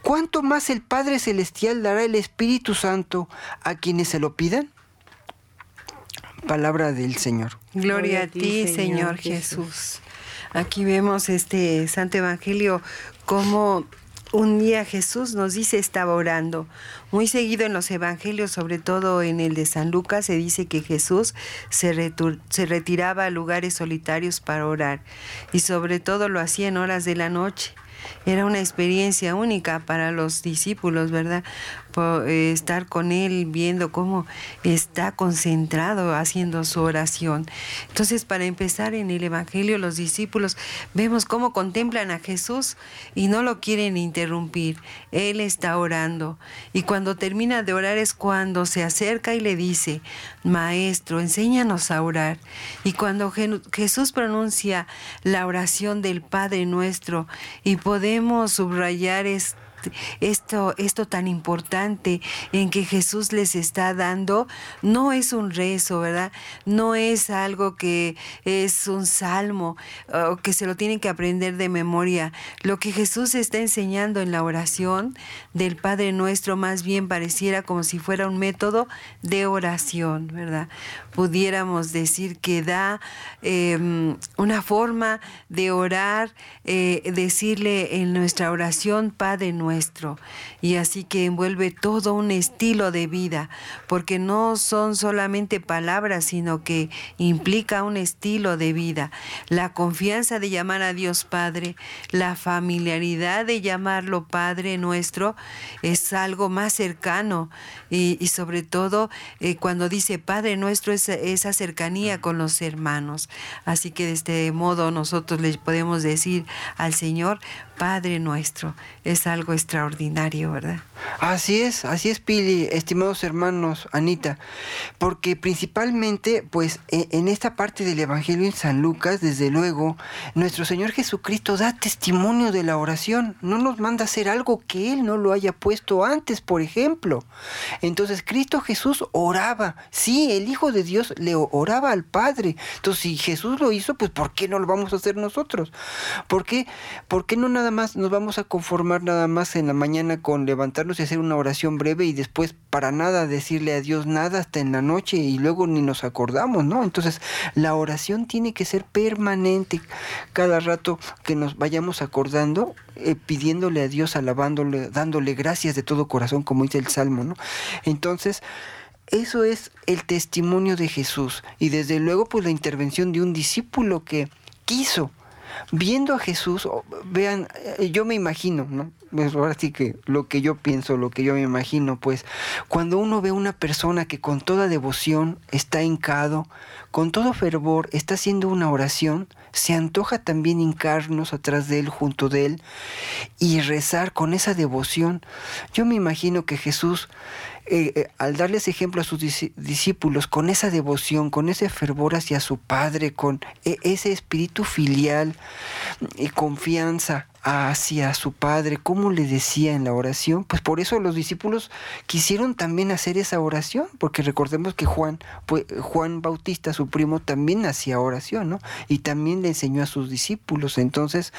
C: ¿cuánto más el Padre Celestial dará el Espíritu Santo a quienes se lo pidan? Palabra del Señor.
E: Gloria, a ti, Señor, Jesús. Aquí vemos este Santo Evangelio como un día Jesús nos dice estaba orando. Muy seguido en los evangelios, sobre todo en el de San Lucas, se dice que Jesús se, se, retiraba a lugares solitarios para orar y sobre todo lo hacía en horas de la noche. Era una experiencia única para los discípulos, ¿verdad? Eh, estar con Él viendo cómo está concentrado haciendo su oración. Entonces, para empezar en el Evangelio, los discípulos vemos cómo contemplan a Jesús y no lo quieren interrumpir. Él está orando. Y cuando termina de orar es cuando se acerca y le dice, Maestro, enséñanos a orar. Y cuando Jesús pronuncia la oración del Padre nuestro y podemos subrayar esto, esto, esto tan importante en que Jesús les está dando, no es un rezo, ¿verdad? No es algo que es un salmo o que se lo tienen que aprender de memoria. Lo que Jesús está enseñando en la oración del Padre Nuestro más bien pareciera como si fuera un método de oración, ¿verdad? Pudiéramos decir que da em, una forma de orar, eh, decirle en nuestra oración, Padre Nuestro, y así que envuelve todo un estilo de vida, porque no son solamente palabras, sino que implica un estilo de vida. La confianza de llamar a Dios Padre, la familiaridad de llamarlo Padre nuestro, es algo más cercano y, sobre todo eh, cuando dice Padre nuestro es esa cercanía con los hermanos. Así que de este modo nosotros le podemos decir al Señor, Padre nuestro, es algo extraordinario, ¿verdad?
C: Así es, así es, Pili, estimados hermanos, Anita, porque principalmente, pues, e, en esta parte del Evangelio en San Lucas, desde luego, nuestro Señor Jesucristo da testimonio de la oración, no nos manda hacer algo que Él no lo haya puesto antes, por ejemplo. Entonces, Cristo Jesús oraba, sí, el Hijo de Dios le oraba al Padre. Entonces, si Jesús lo hizo, pues, ¿por qué no lo vamos a hacer nosotros? ¿Por qué, ¿Por qué no nada más nos vamos a conformar nada más en la mañana con levantarnos y hacer una oración breve y después para nada decirle a Dios nada hasta en la noche y luego ni nos acordamos, ¿no? Entonces la oración tiene que ser permanente cada rato que nos vayamos acordando, eh, pidiéndole a Dios, alabándole, dándole gracias de todo corazón, como dice el Salmo, ¿no? Entonces, eso es el testimonio de Jesús y desde luego pues la intervención de un discípulo que quiso viendo a Jesús, vean, eh, yo me imagino, ¿no? Pues ahora sí que lo que yo pienso, lo que yo me imagino, pues cuando uno ve una persona que con toda devoción está hincado, con todo fervor está haciendo una oración, se antoja también hincarnos atrás de él, junto de él, y rezar con esa devoción. Yo me imagino que Jesús eh, eh, al darles ejemplo a sus discípulos, con esa devoción, con ese fervor hacia su Padre, con e, ese espíritu filial y confianza hacia su Padre, como le decía en la oración, pues por eso los discípulos quisieron también hacer esa oración, porque recordemos que Juan, pues, Juan Bautista, su primo, también hacía oración, ¿no? Y también le enseñó a sus discípulos. Entonces,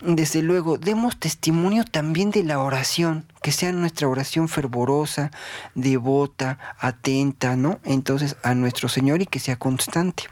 C: desde luego, demos testimonio también de la oración, que sea nuestra oración fervorosa, devota, atenta, ¿no? Entonces, a nuestro Señor y que sea constante.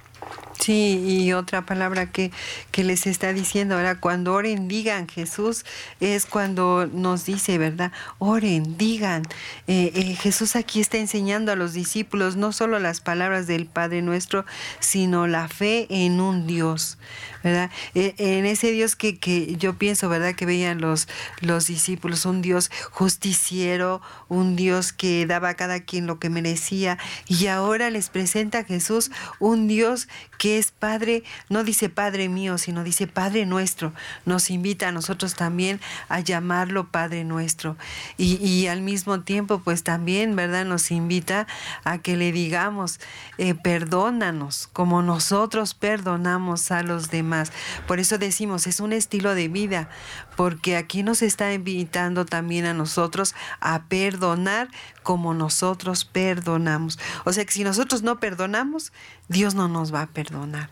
E: Sí, y otra palabra que, que les está diciendo ahora, cuando oren, digan, Jesús es cuando nos dice, ¿verdad? Oren, digan. Eh, eh, Jesús aquí está enseñando a los discípulos no solo las palabras del Padre nuestro, sino la fe en un Dios. ¿verdad? E, en ese Dios que, que, yo pienso, ¿verdad? Que veían los, los discípulos, un Dios justiciero, un Dios que daba a cada quien lo que merecía, y ahora les presenta Jesús un Dios que es Padre, no dice Padre mío, sino dice Padre nuestro. Nos invita a nosotros también a llamarlo Padre nuestro. Y, y al mismo tiempo, pues también, ¿verdad? Nos invita a que le digamos, eh, perdónanos como nosotros perdonamos a los demás. Por eso decimos, es un estilo de vida, porque aquí nos está invitando también a nosotros a perdonar como nosotros perdonamos. O sea que si nosotros no perdonamos, Dios no nos va a perdonar.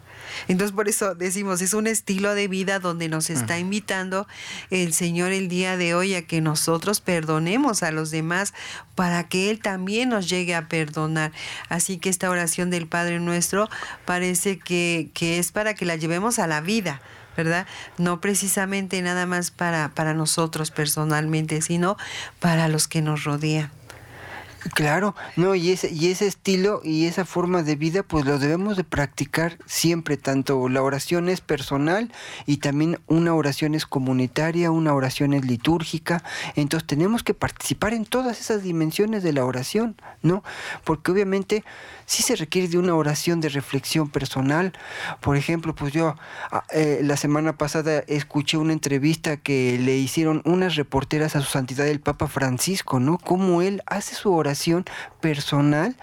E: Entonces por eso decimos, es un estilo de vida donde nos está invitando el Señor el día de hoy a que nosotros perdonemos a los demás para que Él también nos llegue a perdonar. Así que esta oración del Padre nuestro parece que, que es para que la llevemos a la vida. ¿Verdad? No precisamente nada más para, para nosotros personalmente, sino para los que nos rodean.
C: Claro, no, y ese, y ese estilo y esa forma de vida, pues lo debemos de practicar siempre, tanto la oración es personal y también una oración es comunitaria, una oración es litúrgica, entonces tenemos que participar en todas esas dimensiones de la oración, ¿no? Porque obviamente sí se requiere de una oración de reflexión personal, por ejemplo, pues yo ah, eh, la semana pasada escuché una entrevista que le hicieron unas reporteras a su santidad el Papa Francisco, ¿no? Cómo él hace su oración personal,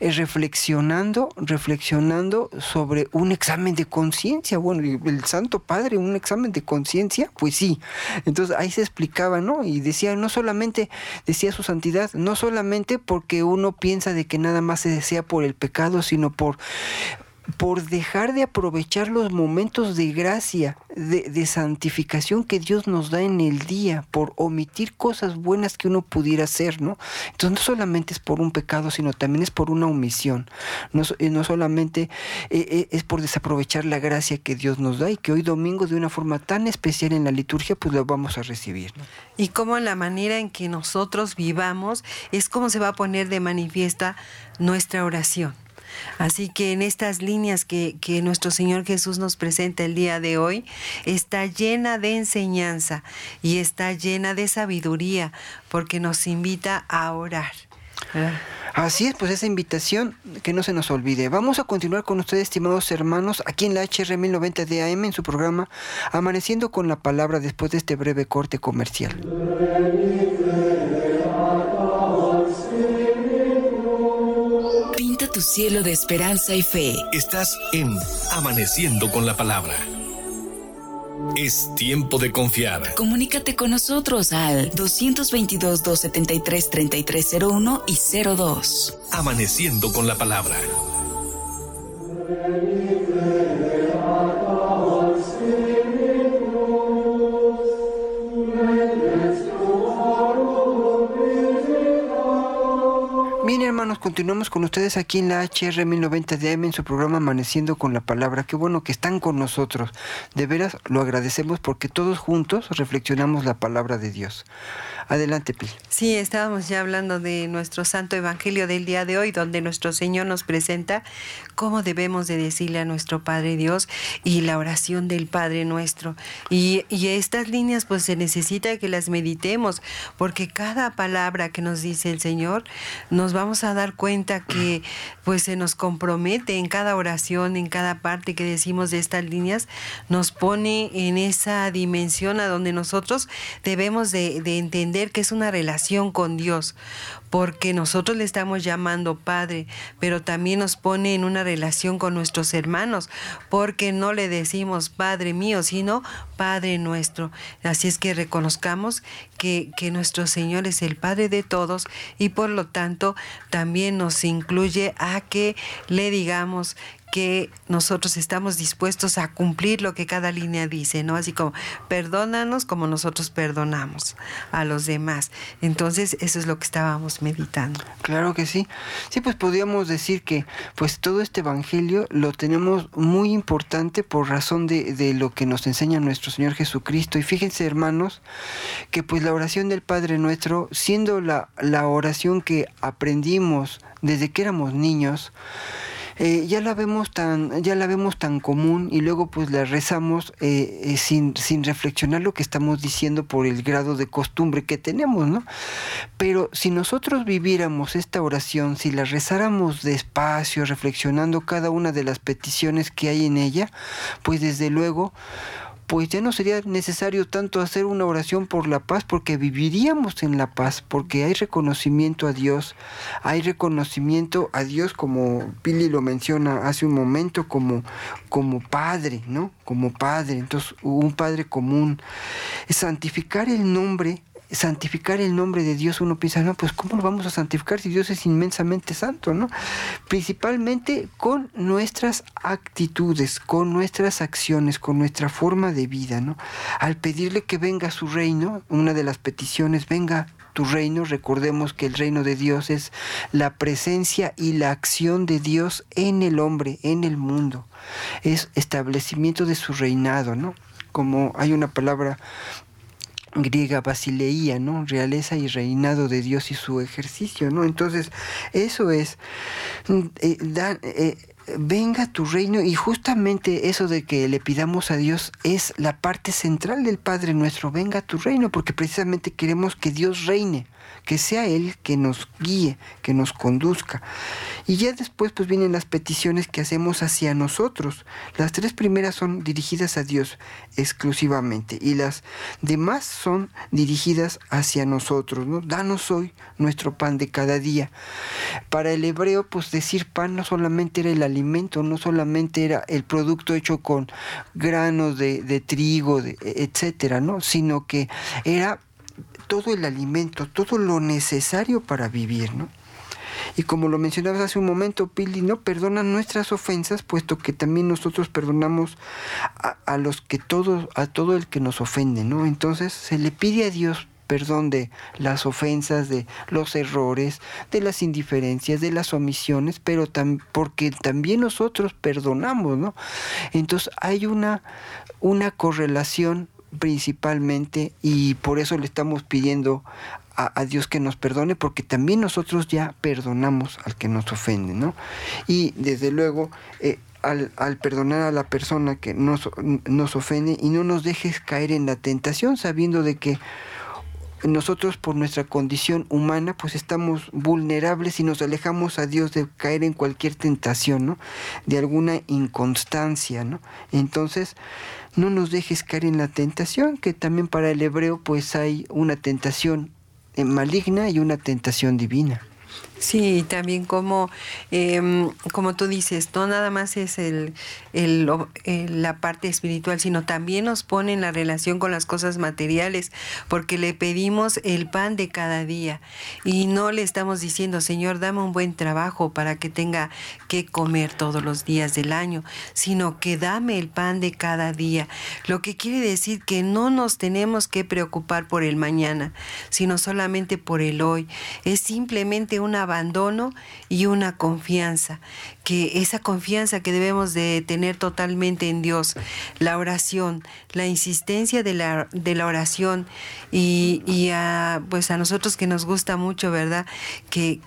C: eh, reflexionando, reflexionando sobre un examen de conciencia. Bueno, el Santo Padre, un examen de conciencia, pues sí. Entonces ahí se explicaba, ¿no? Y decía, no solamente, decía su santidad, no solamente porque uno piensa de que nada más se desea por el pecado, sino por por dejar de aprovechar los momentos de gracia, de, santificación que Dios nos da en el día, por omitir cosas buenas que uno pudiera hacer, ¿no? Entonces no solamente es por un pecado, sino también es por una omisión. No, eh, no solamente eh, eh, es por desaprovechar la gracia que Dios nos da y que hoy domingo de una forma tan especial en la liturgia, pues lo vamos a recibir.
E: Y como la manera en que nosotros vivamos es como se va a poner de manifiesta nuestra oración. Así que en estas líneas que, nuestro Señor Jesús nos presenta el día de hoy, está llena de enseñanza y está llena de sabiduría, porque nos invita a orar.
C: Así es, pues esa invitación que no se nos olvide. Vamos a continuar con ustedes, estimados hermanos, aquí en la HR 1090 de AM en su programa Amaneciendo con la Palabra después de este breve corte comercial.
B: Tu cielo de esperanza y fe.
A: Estás en Amaneciendo con la Palabra. Es tiempo de confiar.
B: Comunícate con nosotros al 222-273-3301 y 02.
A: Amaneciendo con la Palabra.
C: Hermanos, continuamos con ustedes aquí en la HR 1090 DM en su programa Amaneciendo con la Palabra. Qué bueno que están con nosotros. De veras lo agradecemos porque todos juntos reflexionamos la palabra de Dios. Adelante, Pil.
E: Sí, estábamos ya hablando de nuestro Santo Evangelio del día de hoy, donde nuestro Señor nos presenta cómo debemos de decirle a nuestro Padre Dios y la oración del Padre nuestro. Y, y estas líneas pues se necesita que las meditemos, porque cada palabra que nos dice el Señor, nos vamos a dar cuenta que pues se nos compromete en cada oración, en cada parte que decimos de estas líneas, nos pone en esa dimensión a donde nosotros debemos de, de entender que es una relación con Dios, porque nosotros le estamos llamando Padre, pero también nos pone en una relación con nuestros hermanos, porque no le decimos Padre mío, sino Padre nuestro. Así es que reconozcamos que, que nuestro Señor es el Padre de todos y por lo tanto también nos incluye a que le digamos que nosotros estamos dispuestos a cumplir lo que cada línea dice, ¿no? Así como, perdónanos como nosotros perdonamos a los demás. Entonces, eso es lo que estábamos meditando.
C: Claro que sí. Sí, pues podríamos decir que pues todo este evangelio lo tenemos muy importante por razón de, de lo que nos enseña nuestro Señor Jesucristo. Y fíjense, hermanos, que pues la oración del Padre nuestro, siendo la, la oración que aprendimos desde que éramos niños, eh, ya la vemos tan ya la vemos tan común y luego pues la rezamos eh, eh, sin, sin reflexionar lo que estamos diciendo por el grado de costumbre que tenemos no pero si nosotros viviéramos esta oración si la rezáramos despacio reflexionando cada una de las peticiones que hay en ella pues desde luego pues ya no sería necesario tanto hacer una oración por la paz porque viviríamos en la paz, porque hay reconocimiento a Dios, hay reconocimiento a Dios como Pili lo menciona hace un momento, como, como Padre, ¿no? Como Padre, entonces un Padre común. Santificar el nombre santificar el nombre de Dios, uno piensa, no, pues ¿cómo lo vamos a santificar si Dios es inmensamente santo, ¿no? Principalmente con nuestras actitudes, con nuestras acciones, con nuestra forma de vida, ¿no? Al pedirle que venga su reino, una de las peticiones, venga tu reino, recordemos que el reino de Dios es la presencia y la acción de Dios en el hombre, en el mundo. Es establecimiento de su reinado, ¿no? Como hay una palabra griega basileía, ¿no? Realeza y reinado de Dios y su ejercicio, ¿no? Entonces, eso es, mm, eh, eh, venga tu reino y justamente eso de que le pidamos a Dios es la parte central del Padre nuestro, venga tu reino, porque precisamente queremos que Dios reine que sea Él que nos guíe, que nos conduzca. Y ya después pues vienen las peticiones que hacemos hacia nosotros. Las tres primeras son dirigidas a Dios exclusivamente y las demás son dirigidas hacia nosotros. ¿no? Danos hoy nuestro pan de cada día. Para el hebreo pues decir pan no solamente era el alimento, no solamente era el producto hecho con granos de, trigo, de, etcétera, ¿no? sino que era todo el alimento, todo lo necesario para vivir, ¿no? Y como lo mencionabas hace un momento, Pili, ¿no? Perdona nuestras ofensas, puesto que también nosotros perdonamos a, los que todos, a todo el que nos ofende, ¿no? Entonces se le pide a Dios perdón de las ofensas, de los errores, de las indiferencias, de las omisiones, pero porque también nosotros perdonamos, ¿no? Entonces hay una, una correlación principalmente y por eso le estamos pidiendo a, Dios que nos perdone porque también nosotros ya perdonamos al que nos ofende, ¿no? Y desde luego eh, al, al, perdonar a la persona que nos, nos ofende y no nos dejes caer en la tentación sabiendo de que nosotros por nuestra condición humana pues estamos vulnerables y nos alejamos a Dios de caer en cualquier tentación, ¿no? De alguna inconstancia, ¿no? Entonces, no nos dejes caer en la tentación, que también para el hebreo pues hay una tentación eh, maligna y una tentación divina.
E: Sí, también como, em, como tú dices, no nada más es el, la parte espiritual, sino también nos pone en la relación con las cosas materiales, porque le pedimos el pan de cada día y no le estamos diciendo, Señor, dame un buen trabajo para que tenga que comer todos los días del año, sino que dame el pan de cada día. Lo que quiere decir que no nos tenemos que preocupar por el mañana, sino solamente por el hoy. Es simplemente una abandono y una confianza, que esa confianza que debemos de tener totalmente en Dios, la oración, la insistencia de la, de la oración y, a, pues a nosotros que nos gusta mucho, ¿verdad? Que,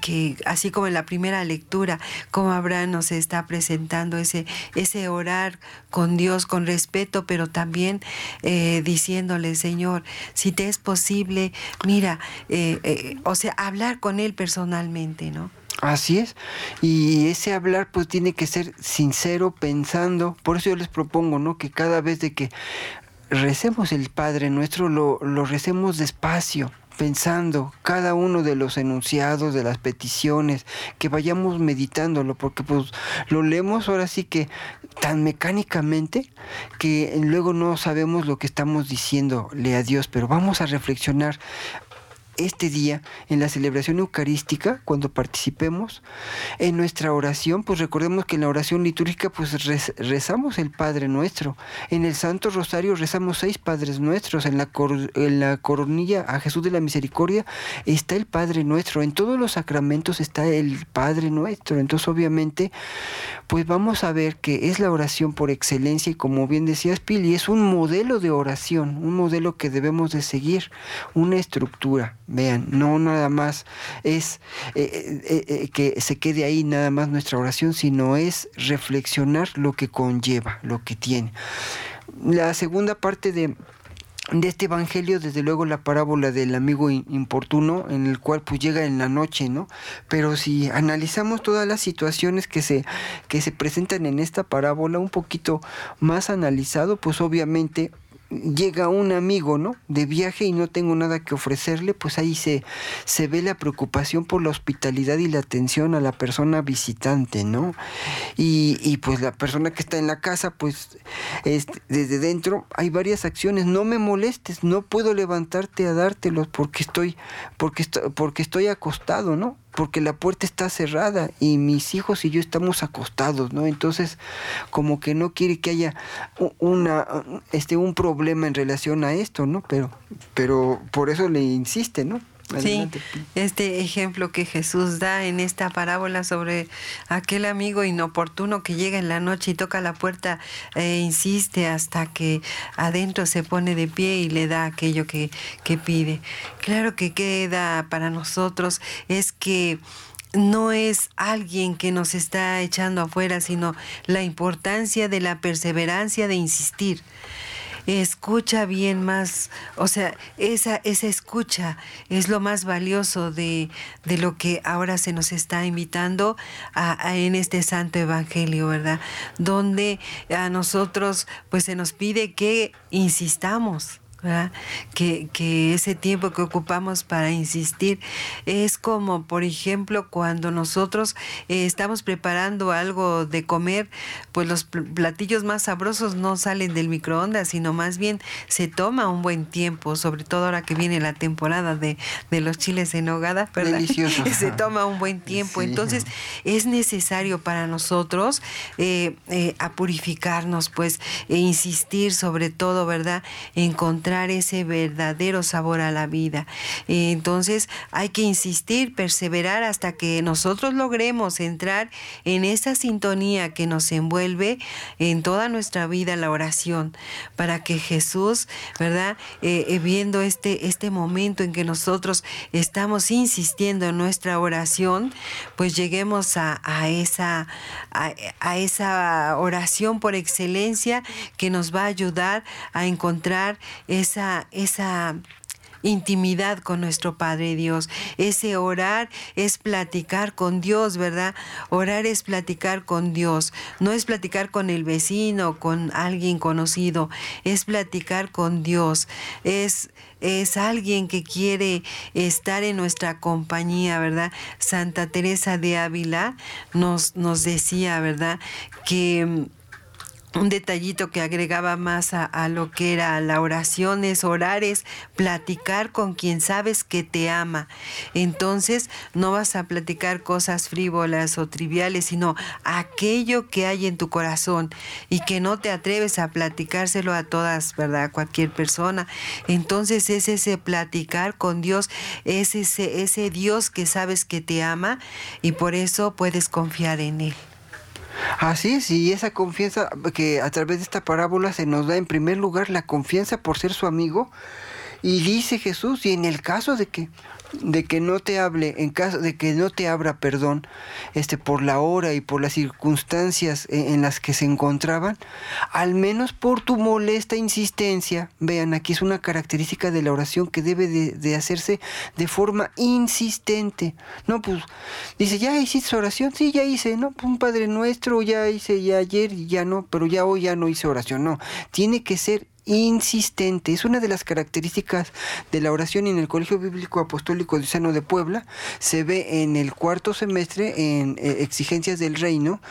E: así como en la primera lectura, como Abraham nos está presentando ese, ese orar con Dios con respeto, pero también eh, diciéndole, Señor, si te es posible, mira, eh, eh, o sea, hablar con Él personalmente,
C: Así es. Y ese hablar pues tiene que ser sincero, pensando. Por eso yo les propongo, ¿no? Que cada vez de que recemos el Padre nuestro, lo, lo recemos despacio, pensando cada uno de los enunciados, de las peticiones, que vayamos meditándolo, porque pues lo leemos ahora sí que tan mecánicamente que luego no sabemos lo que estamos diciéndole a Dios, pero vamos a reflexionar este día en la celebración eucarística, cuando participemos en nuestra oración, pues recordemos que en la oración litúrgica pues rezamos el Padre Nuestro. En el Santo Rosario rezamos seis Padres Nuestros. En la, en la coronilla a Jesús de la Misericordia está el Padre Nuestro. En todos los sacramentos está el Padre Nuestro. Entonces obviamente pues vamos a ver que es la oración por excelencia y como bien decías Pili, es un modelo de oración, un modelo que debemos de seguir, una estructura. Vean, no nada más es eh, eh, eh, que se quede ahí nada más nuestra oración, sino es reflexionar lo que conlleva, lo que tiene. La segunda parte de, de este evangelio, desde luego la parábola del amigo importuno, en el cual pues llega en la noche, ¿no? Pero si analizamos todas las situaciones que se, que se presentan en esta parábola, un poquito más analizado, pues obviamente llega un amigo, ¿no? De viaje y no tengo nada que ofrecerle, pues ahí se, se ve la preocupación por la hospitalidad y la atención a la persona visitante, ¿no? Y, y pues la persona que está en la casa, pues desde dentro hay varias acciones, no me molestes, no puedo levantarte a dártelos porque estoy, porque, porque estoy acostado, ¿no? porque la puerta está cerrada y mis hijos y yo estamos acostados, ¿no? Entonces, como que no quiere que haya una este un problema en relación a esto, ¿no? Pero pero por eso le insiste, ¿no?
E: Sí, este ejemplo que Jesús da en esta parábola sobre aquel amigo inoportuno que llega en la noche y toca la puerta e insiste hasta que adentro se pone de pie y le da aquello que, que pide. Claro que queda para nosotros es que no es alguien que nos está echando afuera, sino la importancia de la perseverancia de insistir escucha bien más, o sea, esa, esa escucha es lo más valioso de, de lo que ahora se nos está invitando a, en este santo evangelio, ¿verdad? Donde a nosotros pues se nos pide que insistamos que, que, ese tiempo que ocupamos para insistir es como, por ejemplo, cuando nosotros eh, estamos preparando algo de comer, pues los platillos más sabrosos no salen del microondas, sino más bien se toma un buen tiempo, sobre todo ahora que viene la temporada de, de los chiles en hogada, ¿verdad? se toma un buen tiempo. Entonces, es necesario para nosotros eh, eh, a purificarnos, pues, e insistir sobre todo, ¿verdad? Encontrar ese verdadero sabor a la vida. Entonces hay que insistir, perseverar hasta que nosotros logremos entrar en esa sintonía que nos envuelve en toda nuestra vida la oración, para que Jesús, ¿verdad? Eh, eh, viendo este, este momento en que nosotros estamos insistiendo en nuestra oración, pues lleguemos a, esa, a esa oración por excelencia que nos va a ayudar a encontrar esa, esa intimidad con nuestro Padre Dios. Ese orar es platicar con Dios, ¿verdad? Orar es platicar con Dios. No es platicar con el vecino, con alguien conocido. Es platicar con Dios. Es es alguien que quiere estar en nuestra compañía, ¿verdad? Santa Teresa de Ávila nos, nos decía, ¿verdad? Que un detallito que agregaba más a, lo que era la oración es orar, es platicar con quien sabes que te ama. Entonces no vas a platicar cosas frívolas o triviales, sino aquello que hay en tu corazón y que no te atreves a platicárselo a todas, ¿verdad? cualquier persona. Entonces es ese platicar con Dios, es ese, ese Dios que sabes que te ama y por eso puedes confiar en Él.
C: Así es, y esa confianza que a través de esta parábola se nos da en primer lugar la confianza por ser su amigo. Y dice Jesús, y en el caso de que de que no te hable, en caso de que no te abra perdón, este, por la hora y por las circunstancias en, las que se encontraban, al menos por tu molesta insistencia, vean, aquí es una característica de la oración que debe de, hacerse de forma insistente. No, pues, dice, ya hiciste oración, sí, ya hice, ¿no? Pues, un Padre Nuestro, ya hice ya ayer ya no, pero ya hoy ya no hice oración, no. Tiene que ser insistente. Es una de las características de la oración en el Colegio Bíblico Apostólico Diocesano de Puebla. Se ve en el cuarto semestre en eh, exigencias del reino.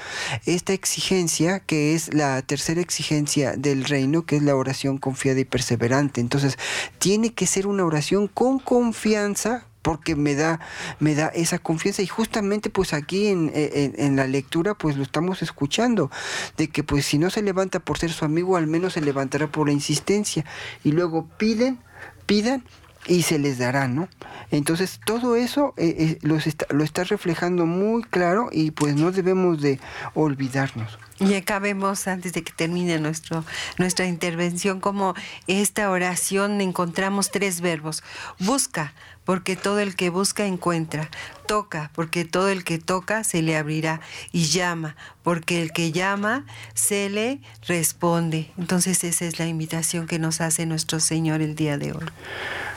C: Esta exigencia, que es la tercera exigencia del reino, que es la oración confiada y perseverante. Entonces, tiene que ser una oración con confianza porque me da, me da esa confianza y justamente pues aquí en, en, la lectura pues lo estamos escuchando, de que pues si no se levanta por ser su amigo, al menos se levantará por la insistencia y luego piden, pidan y se les dará, ¿no? Entonces todo eso eh, eh, lo, está, reflejando muy claro y pues no debemos de olvidarnos.
E: Y acá vemos, antes de que termine nuestro, nuestra intervención, como esta oración encontramos tres verbos. Busca, porque todo el que busca encuentra. Toca, porque todo el que toca se le abrirá. Y llama, porque el que llama se le responde. Entonces esa es la invitación que nos hace nuestro Señor el día de hoy.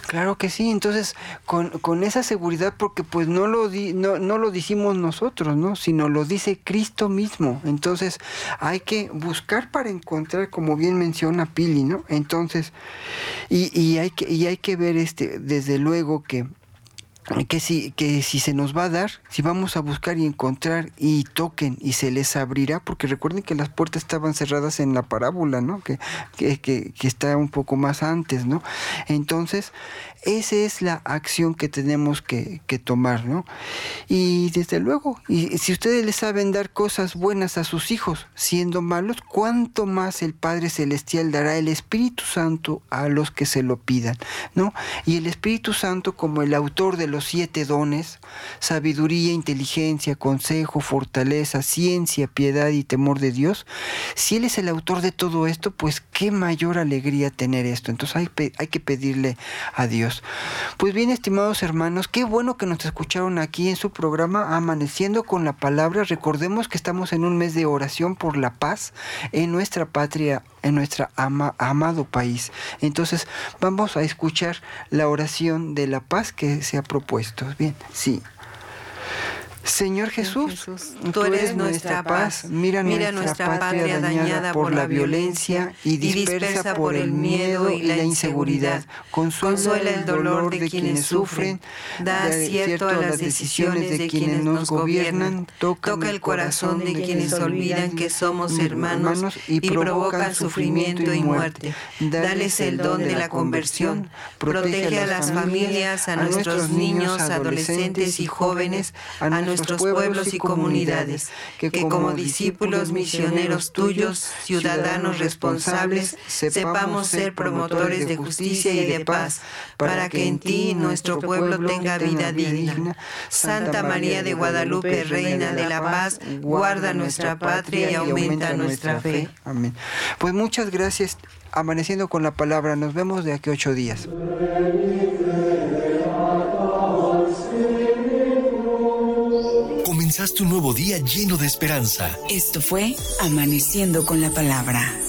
C: Claro que sí, entonces con, con esa seguridad, porque pues no lo, di, no, no lo decimos nosotros, ¿no? Sino lo dice Cristo mismo. Entonces hay que buscar para encontrar, como bien menciona Pili, ¿no? Entonces, y, y, hay, que, y hay que ver este, desde luego que que si, que si se nos va a dar, si vamos a buscar y encontrar y toquen y se les abrirá, porque recuerden que las puertas estaban cerradas en la parábola, ¿no? Que, que, que, que está un poco más antes, ¿no? Entonces, esa es la acción que tenemos que, tomar, ¿no? Y desde luego, y si ustedes les saben dar cosas buenas a sus hijos, siendo malos, ¿cuánto más el Padre Celestial dará el Espíritu Santo a los que se lo pidan, ¿no? Y el Espíritu Santo como el autor de los siete dones, sabiduría, inteligencia, consejo, fortaleza, ciencia, piedad y temor de Dios, si Él es el autor de todo esto, pues qué mayor alegría tener esto. Entonces hay que pedirle a Dios. Pues bien, estimados hermanos, qué bueno que nos escucharon aquí en su programa Amaneciendo con la Palabra. Recordemos que estamos en un mes de oración por la paz en nuestra patria en nuestro ama, amado país. Entonces vamos a escuchar la oración de la paz que se ha propuesto. Bien, sí. Señor Jesús, tú eres nuestra paz. Mira, nuestra, patria dañada por la violencia y dispersa por el miedo y la inseguridad. Consuela el dolor de quienes sufren, da acierto a las decisiones de quienes nos gobiernan, toca el corazón de quienes olvidan que somos hermanos y provocan sufrimiento y muerte. Dales el don de la conversión, protege a las familias, a nuestros niños, adolescentes y jóvenes, a nuestros nuestros pueblos y comunidades, que como discípulos misioneros tuyos, ciudadanos responsables, sepamos ser promotores de justicia y de paz, para que en ti nuestro pueblo tenga vida digna. Santa María de Guadalupe, Reina de la Paz, guarda nuestra patria y aumenta nuestra fe. Amén. Pues muchas gracias. Amaneciendo con la palabra, nos vemos de aquí ocho días.
A: Comenzaste un nuevo día lleno de esperanza.
B: Esto fue Amaneciendo con la Palabra.